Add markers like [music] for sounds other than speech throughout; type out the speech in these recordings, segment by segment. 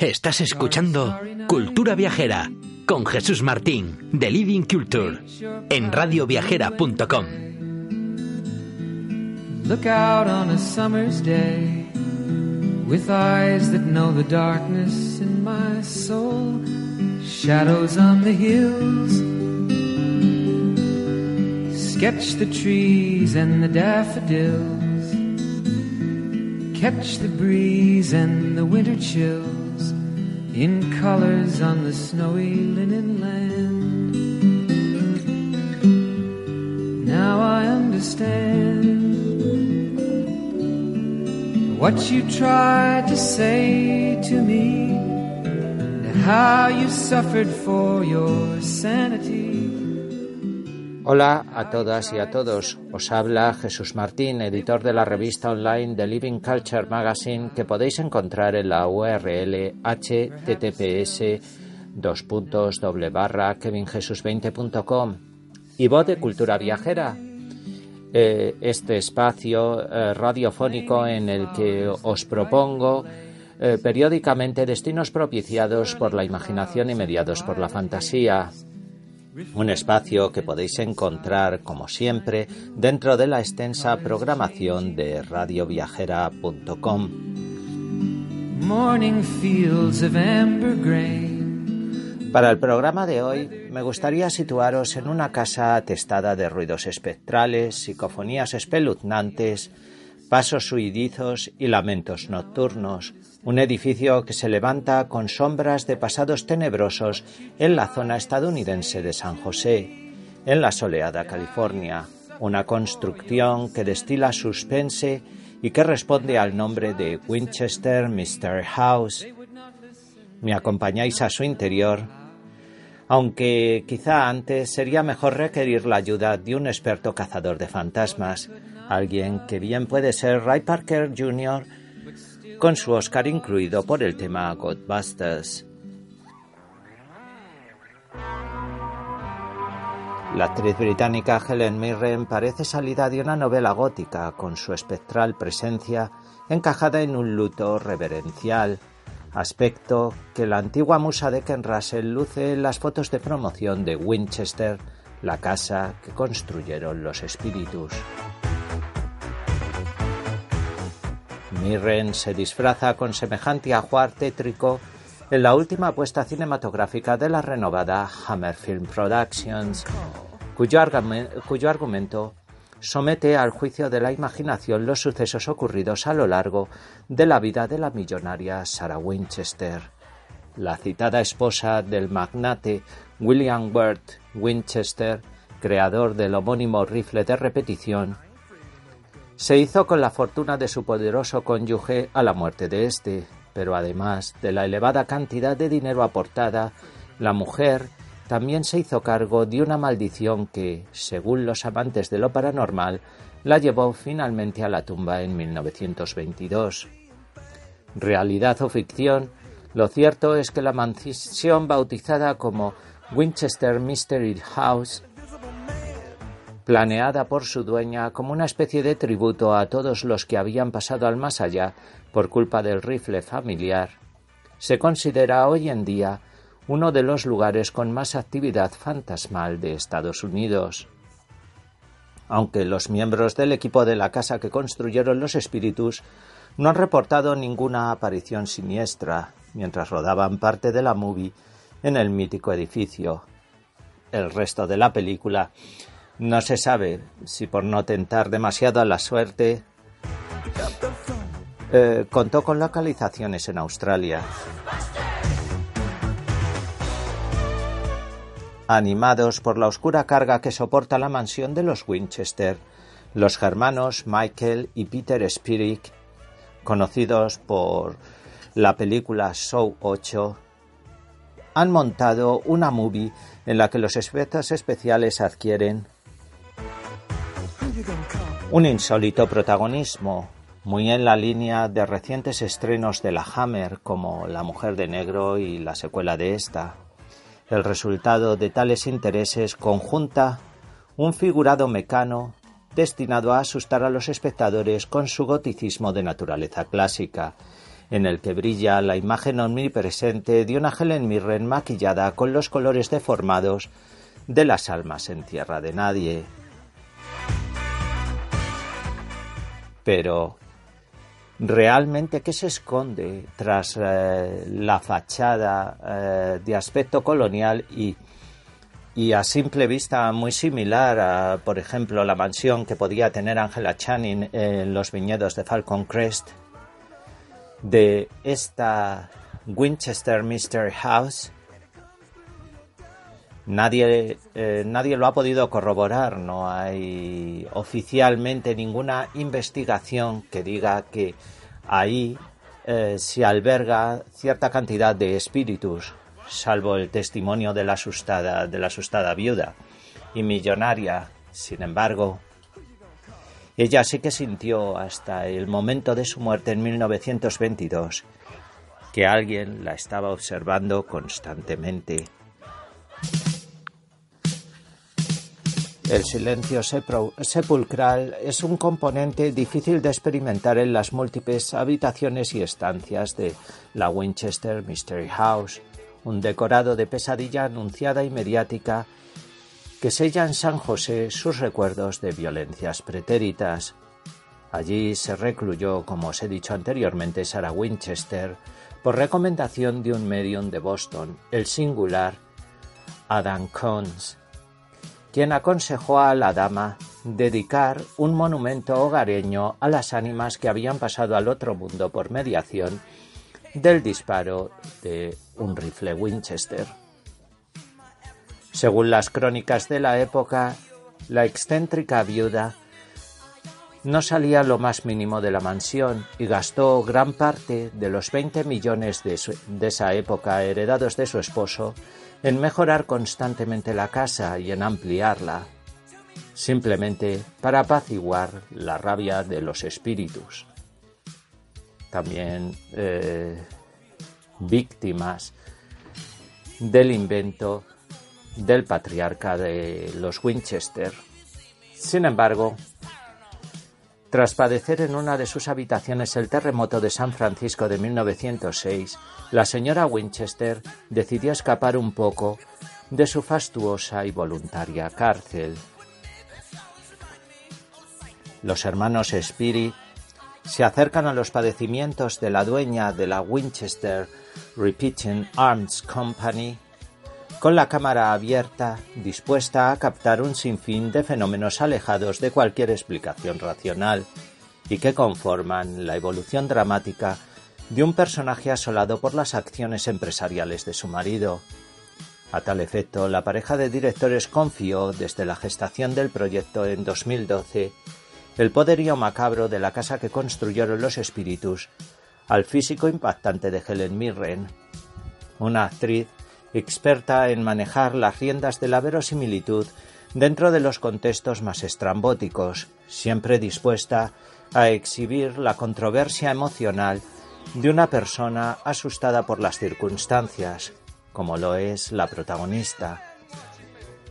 Estás escuchando Cultura Viajera con Jesús Martín de Living Culture en radioviajera.com. Look out on a summer's day with eyes that know the darkness in my soul. Shadows on the hills. Sketch the trees and the daffodils. Catch the breeze and the winter chills in colors on the snowy linen land. Now I understand what you tried to say to me, and how you suffered for your sanity. Hola a todas y a todos. Os habla Jesús Martín, editor de la revista online The Living Culture Magazine, que podéis encontrar en la URL https kevinjesus20.com y voz de cultura viajera. Eh, este espacio eh, radiofónico en el que os propongo eh, periódicamente destinos propiciados por la imaginación y mediados por la fantasía un espacio que podéis encontrar, como siempre, dentro de la extensa programación de radioviajera.com. Para el programa de hoy me gustaría situaros en una casa atestada de ruidos espectrales, psicofonías espeluznantes, pasos huidizos y lamentos nocturnos, un edificio que se levanta con sombras de pasados tenebrosos en la zona estadounidense de San José, en la soleada California, una construcción que destila suspense y que responde al nombre de Winchester Mystery House. ¿Me acompañáis a su interior? Aunque quizá antes sería mejor requerir la ayuda de un experto cazador de fantasmas, alguien que bien puede ser Ray Parker Jr., con su Oscar incluido por el tema Godbusters. La actriz británica Helen Mirren parece salida de una novela gótica con su espectral presencia encajada en un luto reverencial, aspecto que la antigua musa de Ken Russell luce en las fotos de promoción de Winchester, la casa que construyeron los espíritus. Mirren se disfraza con semejante ajuar tétrico en la última apuesta cinematográfica de la renovada Hammer Film Productions, cuyo, argumento somete al juicio de la imaginación los sucesos ocurridos a lo largo de la vida de la millonaria Sarah Winchester, la citada esposa del magnate William Worth Winchester, creador del homónimo rifle de repetición se hizo con la fortuna de su poderoso cónyuge a la muerte de éste, pero además de la elevada cantidad de dinero aportada, la mujer también se hizo cargo de una maldición que, según los amantes de lo paranormal, la llevó finalmente a la tumba en 1922. Realidad o ficción, lo cierto es que la mansión bautizada como Winchester Mystery House planeada por su dueña como una especie de tributo a todos los que habían pasado al más allá por culpa del rifle familiar, se considera hoy en día uno de los lugares con más actividad fantasmal de Estados Unidos. Aunque los miembros del equipo de la casa que construyeron los espíritus no han reportado ninguna aparición siniestra mientras rodaban parte de la movie en el mítico edificio. El resto de la película no se sabe si por no tentar demasiado a la suerte eh, contó con localizaciones en Australia. Animados por la oscura carga que soporta la mansión de los Winchester, los germanos Michael y Peter Spirik, conocidos por la película Show 8, han montado una movie en la que los efectos especiales adquieren un insólito protagonismo, muy en la línea de recientes estrenos de la Hammer como La Mujer de Negro y la secuela de esta. El resultado de tales intereses conjunta un figurado mecano destinado a asustar a los espectadores con su goticismo de naturaleza clásica, en el que brilla la imagen omnipresente de una Helen Mirren maquillada con los colores deformados de las almas en tierra de nadie, Pero, ¿realmente qué se esconde tras eh, la fachada eh, de aspecto colonial y, y a simple vista muy similar a, por ejemplo, la mansión que podía tener Angela Channing en los viñedos de Falcon Crest? De esta Winchester Mystery House Nadie, eh, nadie lo ha podido corroborar, no hay oficialmente ninguna investigación que diga que ahí eh, se alberga cierta cantidad de espíritus, salvo el testimonio de la asustada, de la asustada viuda y millonaria. Sin embargo, ella sí que sintió hasta el momento de su muerte en 1922 que alguien la estaba observando constantemente. El silencio sepulcral es un componente difícil de experimentar en las múltiples habitaciones y estancias de la Winchester Mystery House, un decorado de pesadilla anunciada y mediática que sella en San José sus recuerdos de violencias pretéritas. Allí se recluyó, como os he dicho anteriormente, Sarah Winchester, por recomendación de un medium de Boston, el singular Adam Cones, quien aconsejó a la dama dedicar un monumento hogareño a las ánimas que habían pasado al otro mundo por mediación del disparo de un rifle Winchester. Según las crónicas de la época, la excéntrica viuda no salía lo más mínimo de la mansión y gastó gran parte de los 20 millones de, de esa época heredados de su esposo en mejorar constantemente la casa y en ampliarla, simplemente para apaciguar la rabia de los espíritus. También eh, víctimas del invento del patriarca de los Winchester. Sin embargo, tras padecer en una de sus habitaciones el terremoto de San Francisco de 1906, la señora Winchester decidió escapar un poco de su fastuosa y voluntaria cárcel. Los hermanos Spirit se acercan a los padecimientos de la dueña de la Winchester Repeating Arms Company con la cámara abierta, dispuesta a captar un sinfín de fenómenos alejados de cualquier explicación racional y que conforman la evolución dramática de un personaje asolado por las acciones empresariales de su marido. A tal efecto, la pareja de directores confió, desde la gestación del proyecto en 2012, el poderío macabro de la casa que construyeron los espíritus al físico impactante de Helen Mirren, una actriz experta en manejar las riendas de la verosimilitud dentro de los contextos más estrambóticos, siempre dispuesta a exhibir la controversia emocional de una persona asustada por las circunstancias, como lo es la protagonista.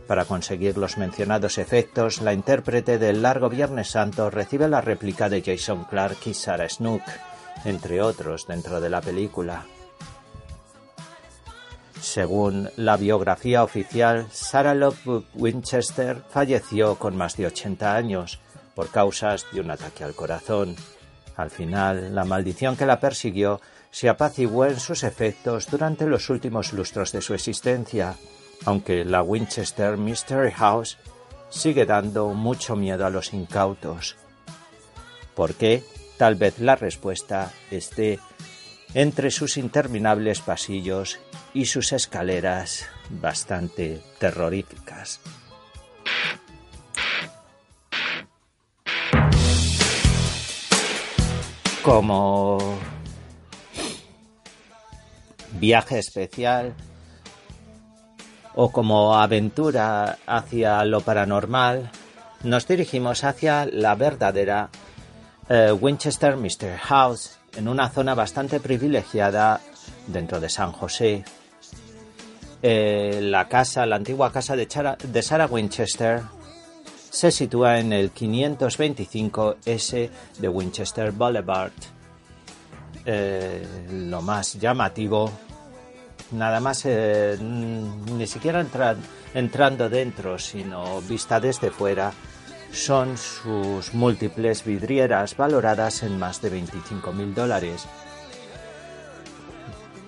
Para conseguir los mencionados efectos, la intérprete del Largo Viernes Santo recibe la réplica de Jason Clark y Sarah Snook, entre otros dentro de la película. Según la biografía oficial, Sarah Lockwood Winchester falleció con más de 80 años por causas de un ataque al corazón. Al final, la maldición que la persiguió se apaciguó en sus efectos durante los últimos lustros de su existencia, aunque la Winchester Mystery House sigue dando mucho miedo a los incautos. ¿Por qué? Tal vez la respuesta esté entre sus interminables pasillos y sus escaleras bastante terroríficas. Como viaje especial o como aventura hacia lo paranormal, nos dirigimos hacia la verdadera eh, Winchester Mystery House, en una zona bastante privilegiada dentro de San José. Eh, la casa, la antigua casa de, Sarah Winchester, se sitúa en el 525S de Winchester Boulevard. Eh, lo más llamativo, nada más eh, ni siquiera entrando dentro, sino vista desde fuera, son sus múltiples vidrieras valoradas en más de 25 mil dólares.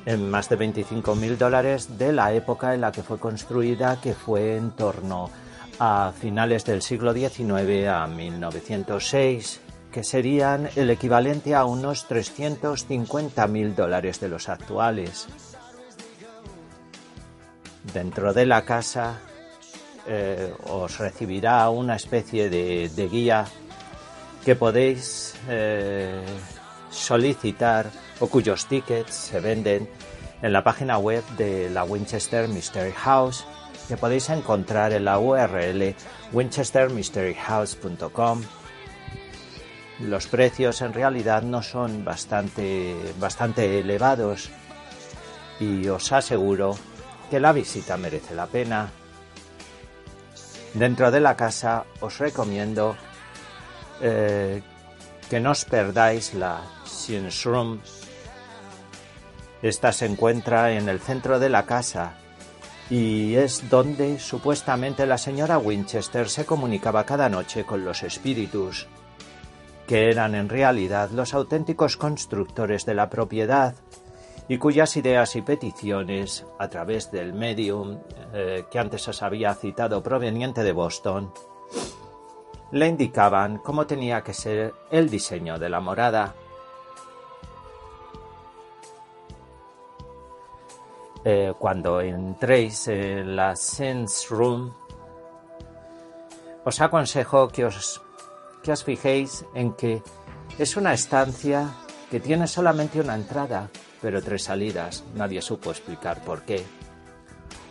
En más de 25 mil dólares de la época en la que fue construida, que fue en torno a finales del siglo XIX a 1906, que serían el equivalente a unos 350 mil dólares de los actuales. Dentro de la casa eh, os recibirá una especie de, guía que podéis eh, solicitar o cuyos tickets se venden en la página web de la Winchester Mystery House que podéis encontrar en la URL winchestermysteryhouse.com. Los precios en realidad no son bastante, bastante elevados y os aseguro que la visita merece la pena. Dentro de la casa os recomiendo eh, que no os perdáis la Science Room. Esta se encuentra en el centro de la casa y es donde supuestamente la señora Winchester se comunicaba cada noche con los espíritus, que eran en realidad los auténticos constructores de la propiedad y cuyas ideas y peticiones, a través del medium eh, que antes os había citado proveniente de Boston, le indicaban cómo tenía que ser el diseño de la morada. Eh, cuando entréis en la Sense Room, os aconsejo que os, que os fijéis en que es una estancia que tiene solamente una entrada pero tres salidas. Nadie supo explicar por qué.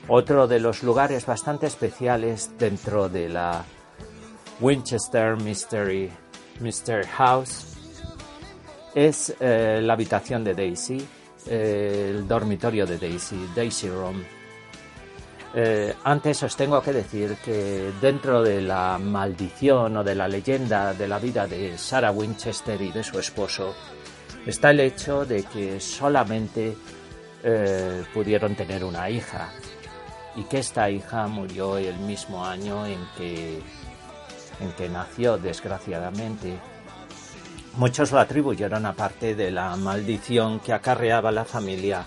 Otro de los lugares bastante especiales dentro de la Winchester Mystery, Mystery House es eh, la habitación de Daisy, eh, el dormitorio de Daisy, Daisy Room. Eh, antes os tengo que decir que dentro de la maldición o de la leyenda de la vida de Sarah Winchester y de su esposo, está el hecho de que solamente eh, pudieron tener una hija y que esta hija murió el mismo año en que, en que nació, desgraciadamente. Muchos lo atribuyeron a parte de la maldición que acarreaba la familia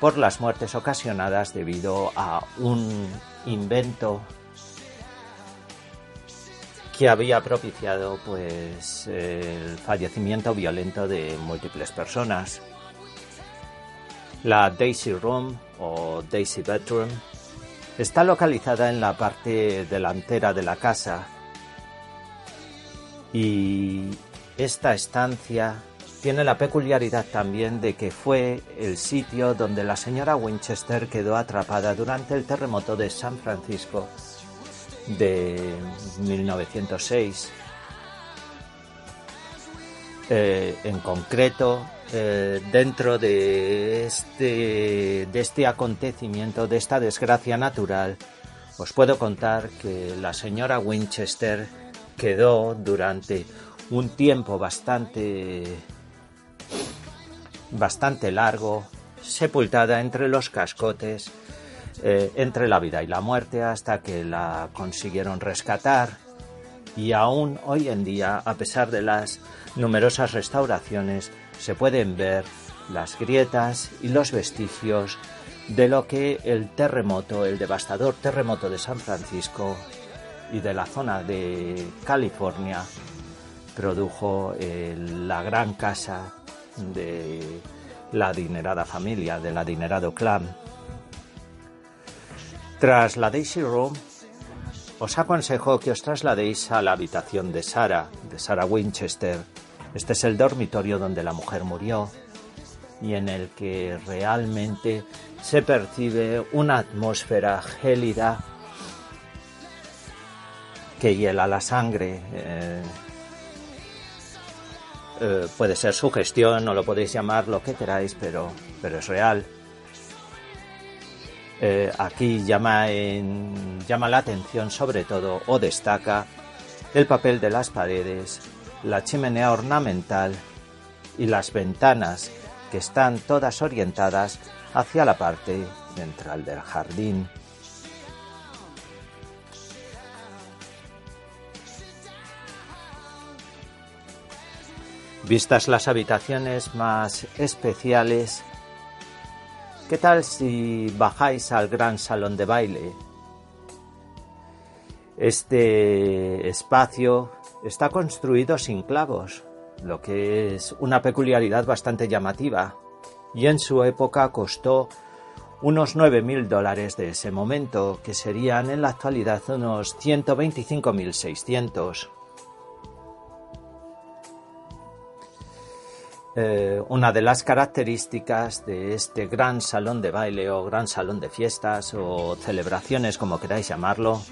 por las muertes ocasionadas debido a un invento que había propiciado pues el fallecimiento violento de múltiples personas. La Daisy Room o Daisy Bedroom está localizada en la parte delantera de la casa y esta estancia tiene la peculiaridad también de que fue el sitio donde la señora Winchester quedó atrapada durante el terremoto de San Francisco de 1906. Eh, en concreto, eh, dentro de este, de este acontecimiento, de esta desgracia natural, os puedo contar que la señora Winchester quedó durante un tiempo bastante bastante largo sepultada entre los cascotes eh, entre la vida y la muerte hasta que la consiguieron rescatar y aún hoy en día, a pesar de las numerosas restauraciones, se pueden ver las grietas y los vestigios de lo que el terremoto, el devastador terremoto de San Francisco y de la zona de California produjo en la gran casa de la adinerada familia, del adinerado clan. Tras la Daisy Room, os aconsejo que os trasladéis a la habitación de Sarah, de Sarah Winchester. Este es el dormitorio donde la mujer murió. y en el que realmente se percibe una atmósfera gélida que hiela la sangre. Eh, eh, puede ser sugestión o lo podéis llamar lo que queráis, pero, pero es real. Eh, aquí llama, llama la atención sobre todo o destaca el papel de las paredes, la chimenea ornamental y las ventanas que están todas orientadas hacia la parte central del jardín. Vistas las habitaciones más especiales, ¿qué tal si bajáis al gran salón de baile? Este espacio está construido sin clavos, lo que es una peculiaridad bastante llamativa, y en su época costó unos 9.000 dólares de ese momento, que serían en la actualidad unos 125.600. Eh, una de las características de este gran salón de baile o gran salón de fiestas o celebraciones, como queráis llamarlo,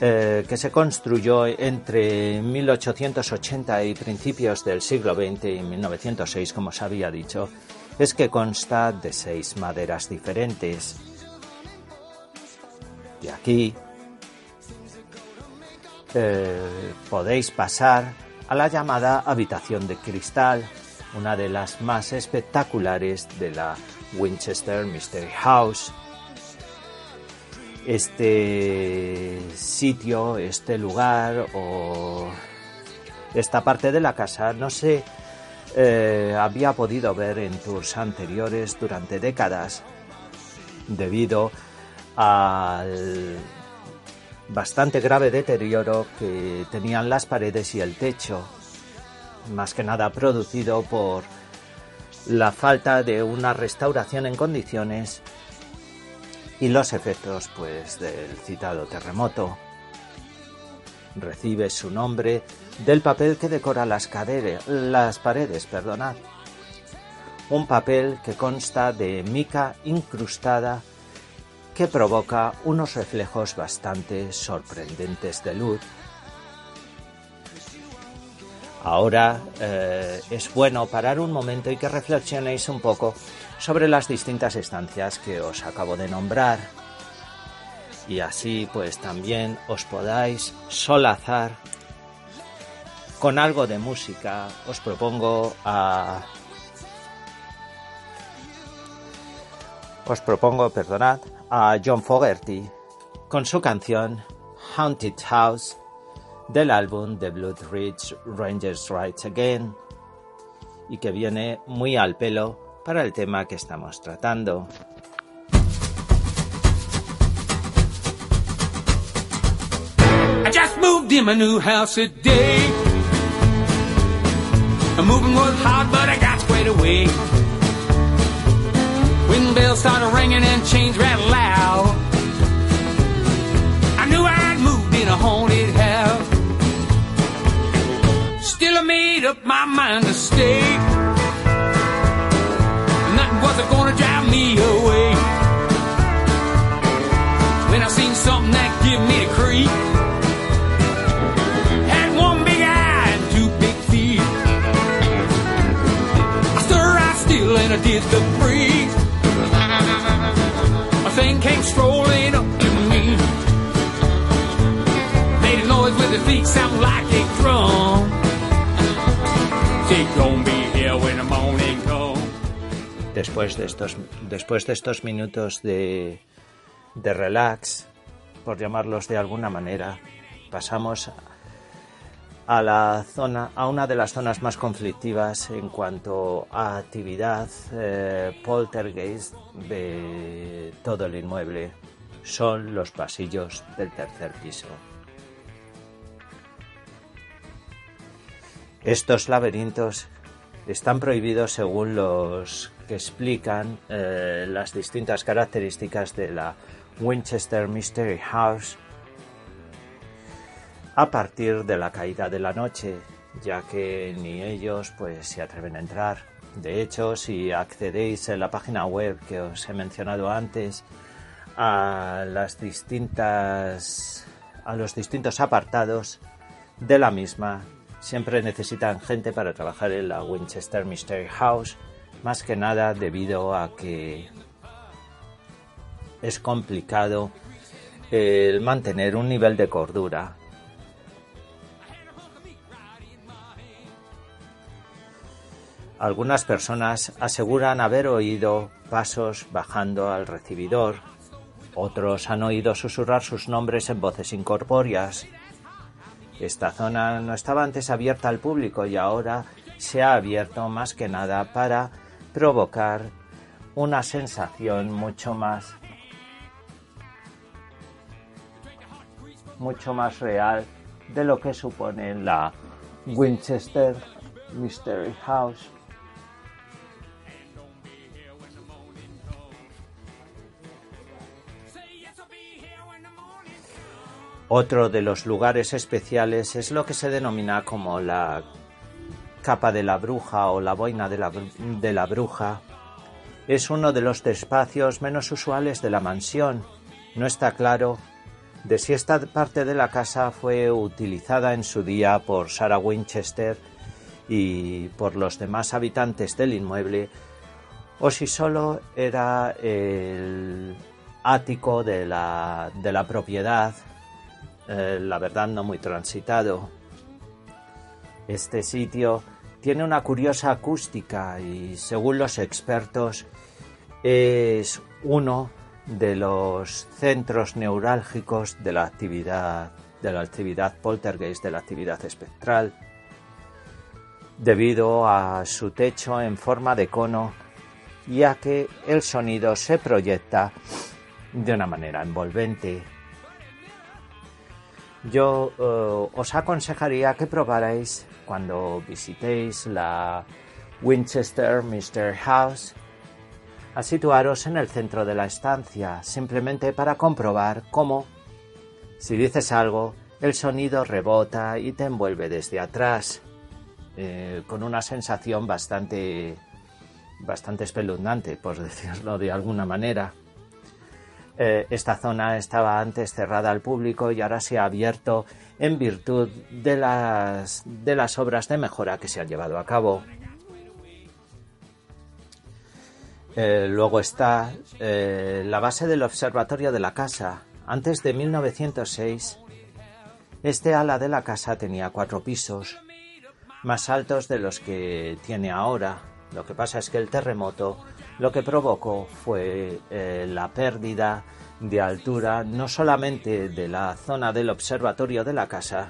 eh, que se construyó entre 1880 y principios del siglo XX y 1906, como os había dicho, es que consta de seis maderas diferentes. De aquí eh, podéis pasar a la llamada habitación de cristal, una de las más espectaculares de la Winchester Mystery House. Este sitio, este lugar o esta parte de la casa no se eh, había podido ver en tours anteriores durante décadas debido al bastante grave deterioro que tenían las paredes y el techo, más que nada producido por la falta de una restauración en condiciones y los efectos pues del citado terremoto. Recibe su nombre del papel que decora las, las paredes, perdonad. Un papel que consta de mica incrustada que provoca unos reflejos bastante sorprendentes de luz. Ahora eh, es bueno parar un momento y que reflexionéis un poco sobre las distintas estancias que os acabo de nombrar. Y así pues también os podáis solazar con algo de música. Os propongo a... Os propongo, perdonad, a John Fogerty con su canción Haunted House del álbum The Blood Ridge Rangers Rides Again y que viene muy al pelo para el tema que estamos tratando. Bells started ringing and chains rattled loud, I knew I'd moved in a haunted house. Still, I made up my mind to stay. Nothing wasn't gonna drive me away. When I seen something that give me a creep. Had one big eye thing came strolling up to me. Después de estos, después de estos minutos de, de relax, por llamarlos de alguna manera, pasamos a la zona, a una de las zonas más conflictivas en cuanto a actividad eh, poltergeist de todo el inmueble. Son los pasillos del tercer piso. Estos laberintos están prohibidos según los que explican eh, las distintas características de la Winchester Mystery House a partir de la caída de la noche, ya que ni ellos pues se atreven a entrar. De hecho, si accedéis en la página web que os he mencionado antes a las distintas a los distintos apartados de la misma, siempre necesitan gente para trabajar en la Winchester Mystery House, más que nada debido a que es complicado el mantener un nivel de cordura Algunas personas aseguran haber oído pasos bajando al recibidor. Otros han oído susurrar sus nombres en voces incorpóreas. Esta zona no estaba antes abierta al público y ahora se ha abierto más que nada para provocar una sensación mucho más mucho más real de lo que supone la Winchester Mystery House. Otro de los lugares especiales es lo que se denomina como la capa de la bruja o la boina de la, bruja. Es uno de los espacios menos usuales de la mansión. No está claro de si esta parte de la casa fue utilizada en su día por Sarah Winchester y por los demás habitantes del inmueble o si solo era el ático de la, de la propiedad eh, la verdad no muy transitado. Este sitio tiene una curiosa acústica y según los expertos es uno de los centros neurálgicos de la actividad de la actividad poltergeist, de la actividad espectral, debido a su techo en forma de cono y a que el sonido se proyecta de una manera envolvente yo eh, os aconsejaría que probarais cuando visitéis la Winchester Mystery House a situaros en el centro de la estancia, simplemente para comprobar cómo, si dices algo, el sonido rebota y te envuelve desde atrás, eh, con una sensación bastante, bastante espeluznante, por [laughs] decirlo de alguna manera. Eh, esta zona estaba antes cerrada al público y ahora se ha abierto en virtud de las, de las obras de mejora que se han llevado a cabo. Eh, luego está eh, la base del observatorio de la casa. Antes de 1906, este ala de la casa tenía cuatro pisos, más altos de los que tiene ahora. Lo que pasa es que el terremoto lo que provocó fue eh, la pérdida de altura no solamente de la zona del observatorio de la casa,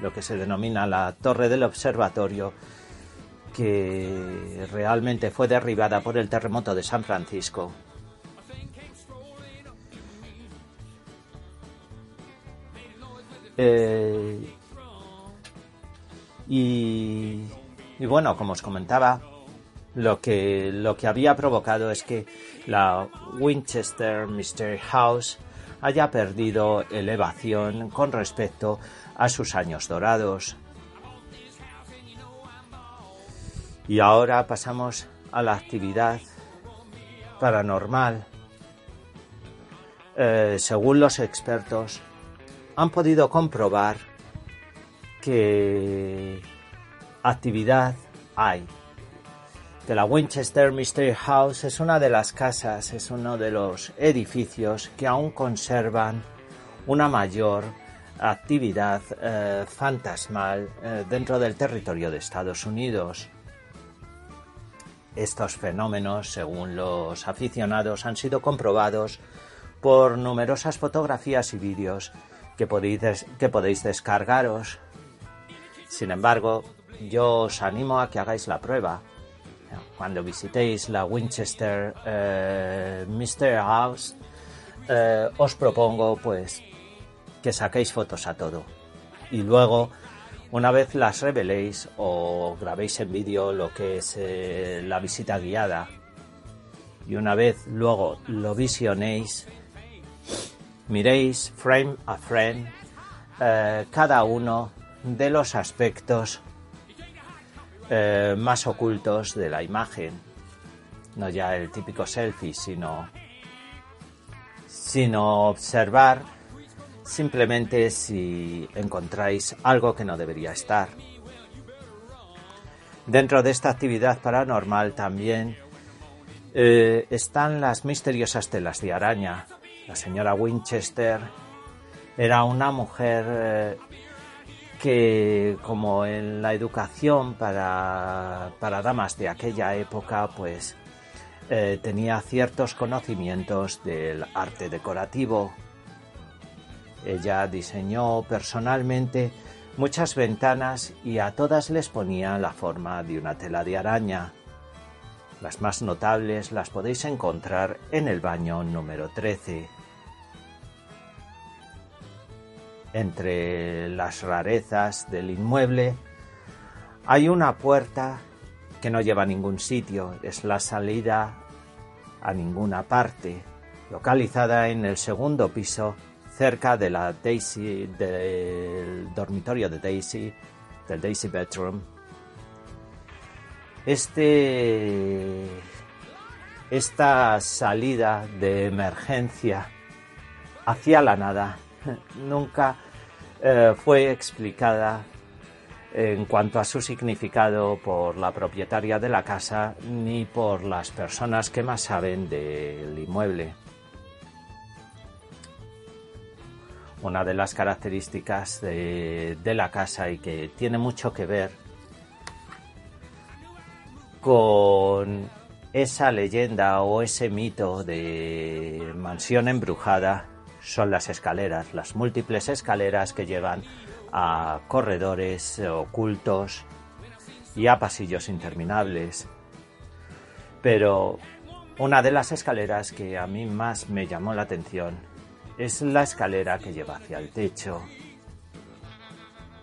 lo que se denomina la torre del observatorio, que realmente fue derribada por el terremoto de San Francisco. Eh, y bueno, como os comentaba, lo que, lo que había provocado es que la Winchester Mystery House haya perdido elevación con respecto a sus años dorados. Y ahora pasamos a la actividad paranormal. Eh, según los expertos, han podido comprobar que actividad hay de la Winchester Mystery House es una de las casas, es uno de los edificios que aún conservan una mayor actividad eh, fantasmal eh, dentro del territorio de Estados Unidos. Estos fenómenos, según los aficionados, han sido comprobados por numerosas fotografías y vídeos que podéis, que podéis descargaros. Sin embargo, yo os animo a que hagáis la prueba cuando visitéis la Winchester eh, Mystery House, eh, os propongo pues que saquéis fotos a todo. Y luego una vez las reveléis o grabéis en vídeo lo que es eh, la visita guiada y una vez luego lo visionéis miréis frame a frame cada uno de los aspectos eh, más ocultos de la imagen. No ya el típico selfie, sino, sino observar simplemente si encontráis algo que no debería estar. Dentro de esta actividad paranormal también eh, están las misteriosas telas de araña. La señora Winchester era una mujer eh, que, como en la educación para, damas de aquella época, pues eh, tenía ciertos conocimientos del arte decorativo. Ella diseñó personalmente muchas ventanas y a todas les ponía la forma de una tela de araña. Las más notables las podéis encontrar en el baño número 13. Entre las rarezas del inmueble hay una puerta que no lleva a ningún sitio, es la salida a ninguna parte, localizada en el segundo piso cerca de la Daisy, del dormitorio de Daisy, del Daisy Bedroom. Este, esta salida de emergencia hacia la nada [laughs] nunca eh, fue explicada en cuanto a su significado por la propietaria de la casa ni por las personas que más saben del inmueble. una de las características de, la casa y que tiene mucho que ver con esa leyenda o ese mito de mansión embrujada son las escaleras, las múltiples escaleras que llevan a corredores ocultos y a pasillos interminables. Pero una de las escaleras que a mí más me llamó la atención es la escalera que lleva hacia el techo.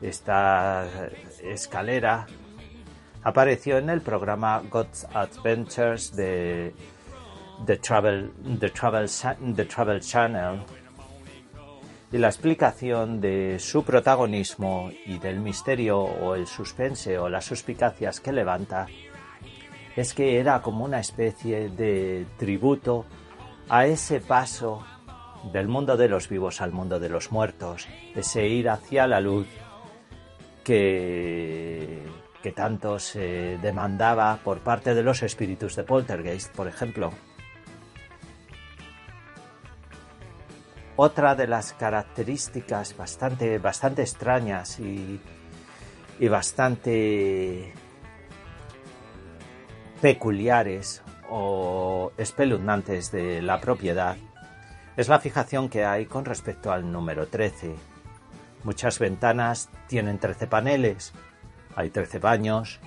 Esta escalera apareció en el programa God's Adventures de The Travel, The Travel, The Travel Channel y la explicación de su protagonismo y del misterio o el suspense o las suspicacias que levanta es que era como una especie de tributo a ese paso del mundo de los vivos al mundo de los muertos, ese ir hacia la luz que, que tanto se demandaba por parte de los espíritus de Poltergeist, por ejemplo. Otra de las características bastante, bastante extrañas y, y bastante peculiares o espeluznantes de la propiedad es la fijación que hay con respecto al número 13. Muchas ventanas tienen 13 paneles, hay 13 baños,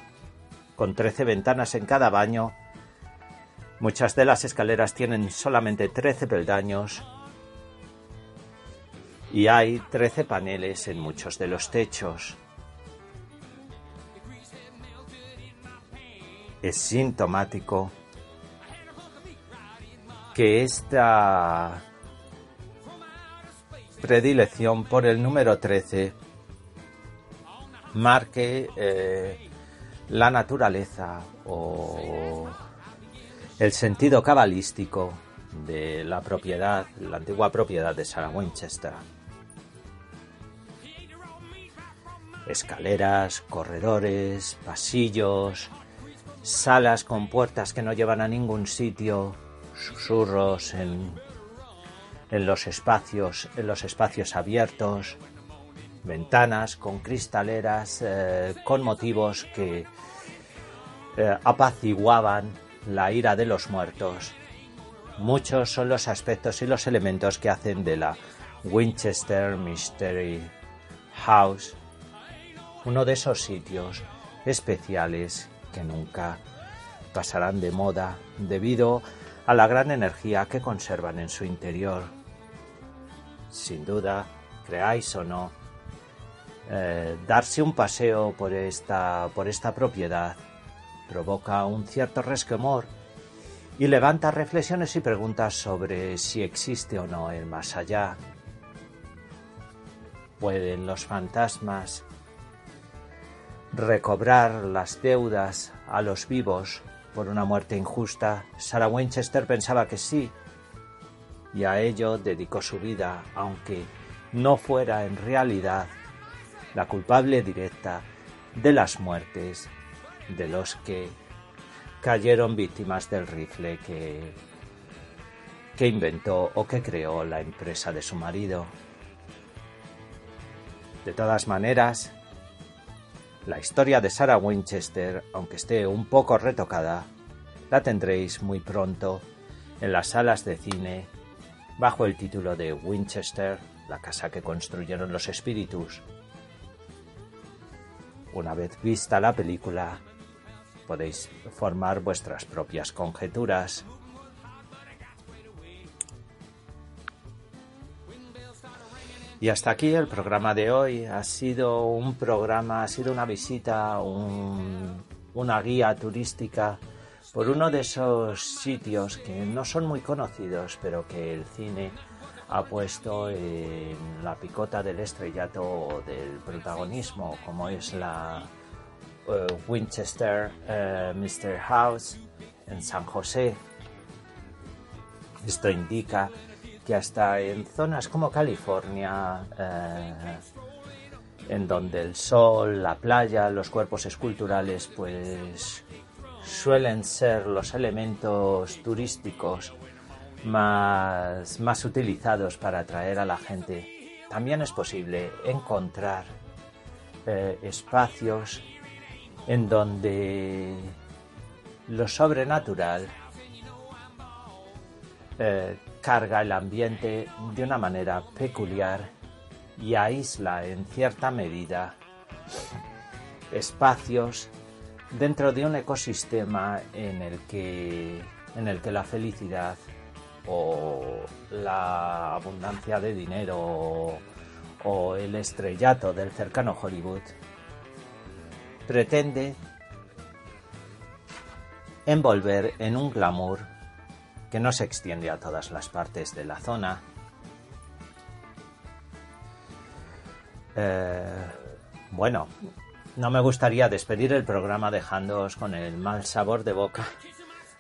con 13 ventanas en cada baño. Muchas de las escaleras tienen solamente 13 peldaños y hay 13 paneles en muchos de los techos. Es sintomático que esta predilección por el número 13 marque eh, la naturaleza o el sentido cabalístico de la propiedad, la antigua propiedad de Sarah Winchester. Escaleras, corredores, pasillos, salas con puertas que no llevan a ningún sitio, susurros en en los espacios, en los espacios abiertos, ventanas con cristaleras, eh, con motivos que eh, apaciguaban la ira de los muertos. Muchos son los aspectos y los elementos que hacen de la Winchester Mystery House uno de esos sitios especiales que nunca pasarán de moda debido a la gran energía que conservan en su interior. Sin duda, creáis o no, eh, darse un paseo por esta, por esta propiedad provoca un cierto resquemor y levanta reflexiones y preguntas sobre si existe o no el más allá. ¿Pueden los fantasmas recobrar las deudas a los vivos por una muerte injusta, Sarah Winchester pensaba que sí, y a ello dedicó su vida, aunque no fuera en realidad la culpable directa de las muertes de los que cayeron víctimas del rifle que, que inventó o que creó la empresa de su marido. De todas maneras, la historia de Sarah Winchester, aunque esté un poco retocada, la tendréis muy pronto en las salas de cine bajo el título de Winchester, la casa que construyeron los espíritus. Una vez vista la película, podéis formar vuestras propias conjeturas. Y hasta aquí el programa de hoy. Ha sido un programa, ha sido una visita, una guía turística por uno de esos sitios que no son muy conocidos, pero que el cine ha puesto en la picota del estrellato del protagonismo, como es la eh, Winchester uh, Mr. House en San José. Esto indica que hasta en zonas como California, eh, en donde el sol, la playa, los cuerpos esculturales, pues suelen ser los elementos turísticos más, más utilizados para atraer a la gente, también es posible encontrar eh, espacios en donde lo sobrenatural eh, carga el ambiente de una manera peculiar y aísla en cierta medida espacios dentro de un ecosistema en el que, en el que la felicidad o la abundancia de dinero o el estrellato del cercano Hollywood pretende envolver en un glamour que no se extiende a todas las partes de la zona. Eh, bueno, no me gustaría despedir el programa dejándoos con el mal sabor de boca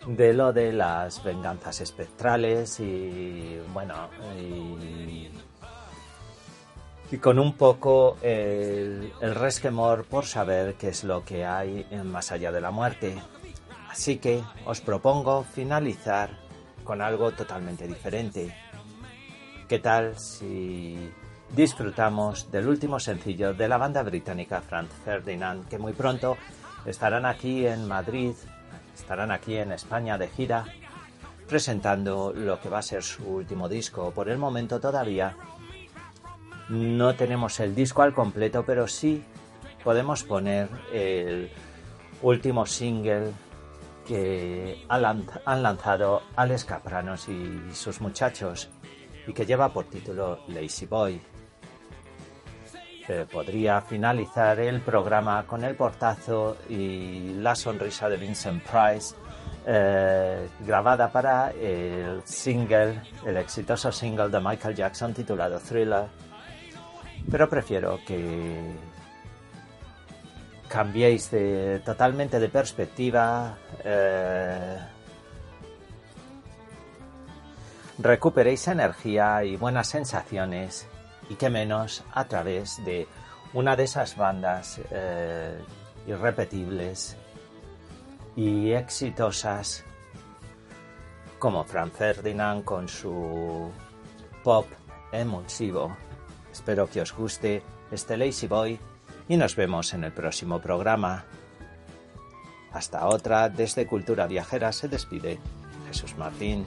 de lo de las venganzas espectrales y bueno y, con un poco el, el, resquemor por saber qué es lo que hay más allá de la muerte. Así que os propongo finalizar con algo totalmente diferente. ¿Qué tal si disfrutamos del último sencillo de la banda británica Franz Ferdinand, que muy pronto estarán aquí en Madrid, estarán aquí en España de gira, presentando lo que va a ser su último disco. Por el momento todavía no tenemos el disco al completo, pero sí podemos poner el último single que han lanzado Alex Capranos y sus muchachos y que lleva por título Lazy Boy podría finalizar el programa con el portazo y la sonrisa de Vincent Price, eh, grabada para el single, el exitoso single de Michael Jackson titulado Thriller. Pero prefiero que cambiéis de, totalmente de perspectiva. Eh, recuperéis energía y buenas sensaciones y qué menos a través de una de esas bandas eh, irrepetibles y exitosas como Franz Ferdinand con su pop emulsivo. Espero que os guste este Lazy Boy y nos vemos en el próximo programa. Hasta otra, desde Cultura Viajera se despide Jesús Martín.